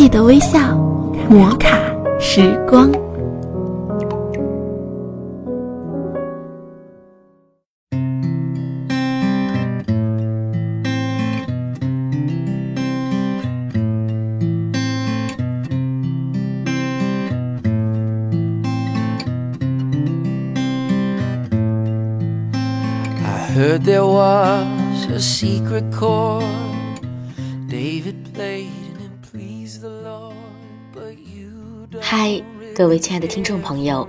记得微笑，摩卡时光。heard there was a secret chord David played 嗨，各位亲爱的听众朋友，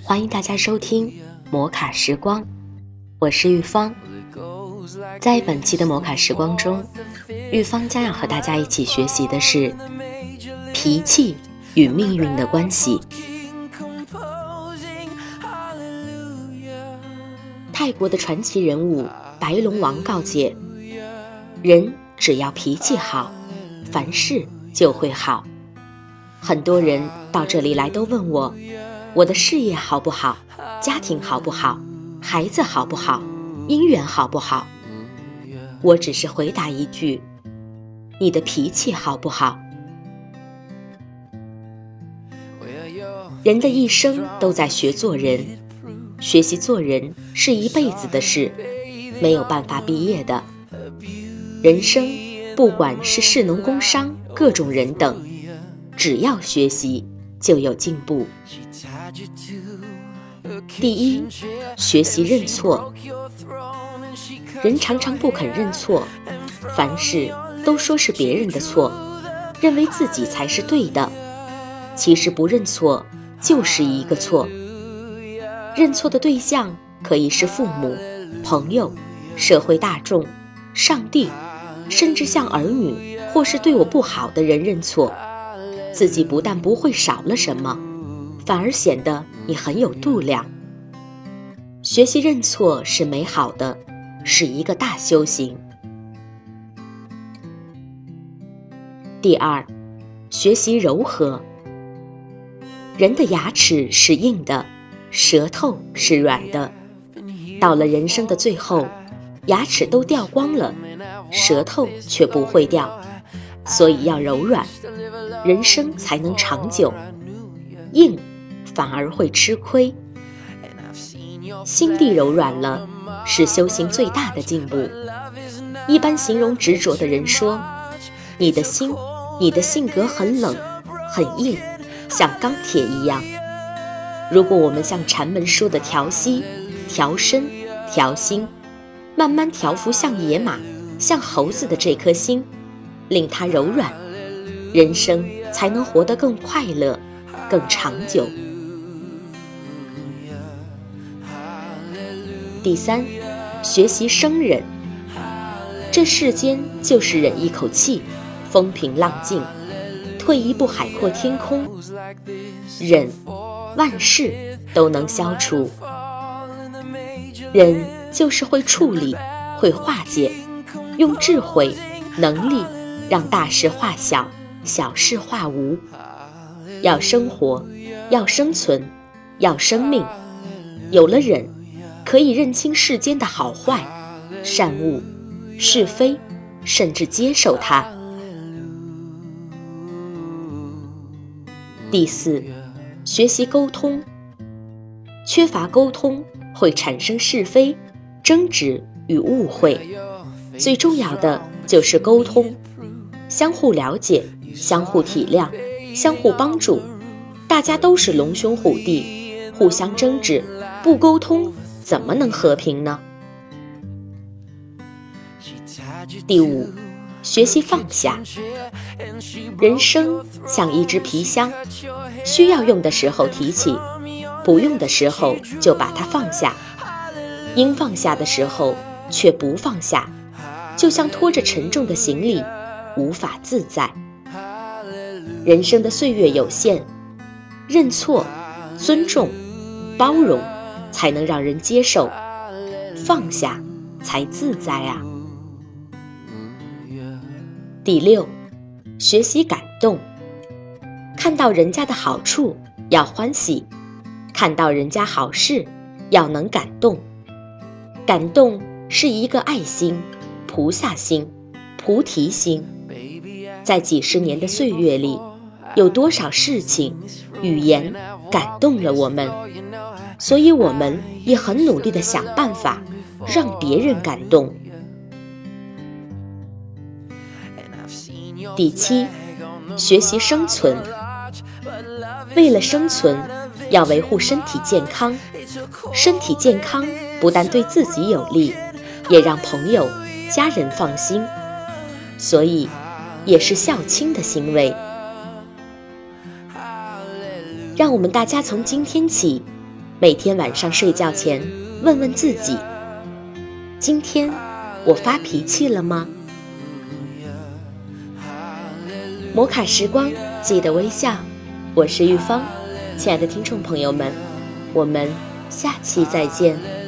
欢迎大家收听摩卡时光，我是玉芳。在本期的摩卡时光中，玉芳将要和大家一起学习的是脾气与命运的关系。泰国的传奇人物白龙王告诫：人只要脾气好，凡事就会好。很多人到这里来都问我，我的事业好不好，家庭好不好，孩子好不好，姻缘好不好？我只是回答一句：你的脾气好不好？人的一生都在学做人。学习做人是一辈子的事，没有办法毕业的。人生不管是士农工商各种人等，只要学习就有进步。第一，学习认错。人常常不肯认错，凡事都说是别人的错，认为自己才是对的。其实不认错就是一个错。认错的对象可以是父母、朋友、社会大众、上帝，甚至向儿女或是对我不好的人认错，自己不但不会少了什么，反而显得你很有度量。学习认错是美好的，是一个大修行。第二，学习柔和。人的牙齿是硬的。舌头是软的，到了人生的最后，牙齿都掉光了，舌头却不会掉，所以要柔软，人生才能长久。硬反而会吃亏。心地柔软了，是修行最大的进步。一般形容执着的人说：“你的心，你的性格很冷，很硬，像钢铁一样。”如果我们像禅门说的调息、调身、调心，慢慢调服像野马、像猴子的这颗心，令它柔软，人生才能活得更快乐、更长久。第三，学习生忍。这世间就是忍一口气，风平浪静；退一步，海阔天空。忍。万事都能消除，忍就是会处理，会化解，用智慧、能力让大事化小，小事化无。要生活，要生存，要生命。有了忍，可以认清世间的好坏、善恶、是非，甚至接受它。第四。学习沟通，缺乏沟通会产生是非、争执与误会。最重要的就是沟通，相互了解、相互体谅、相互帮助。大家都是龙兄虎弟，互相争执，不沟通怎么能和平呢？第五。学习放下，人生像一只皮箱，需要用的时候提起，不用的时候就把它放下。应放下的时候却不放下，就像拖着沉重的行李，无法自在。人生的岁月有限，认错、尊重、包容，才能让人接受；放下，才自在啊。第六，学习感动。看到人家的好处要欢喜，看到人家好事要能感动。感动是一个爱心、菩萨心、菩提心。在几十年的岁月里，有多少事情、语言感动了我们，所以我们也很努力的想办法让别人感动。第七，学习生存。为了生存，要维护身体健康。身体健康不但对自己有利，也让朋友、家人放心，所以也是孝亲的行为。让我们大家从今天起，每天晚上睡觉前问问自己：今天我发脾气了吗？摩卡时光，记得微笑。我是玉芳，亲爱的听众朋友们，我们下期再见。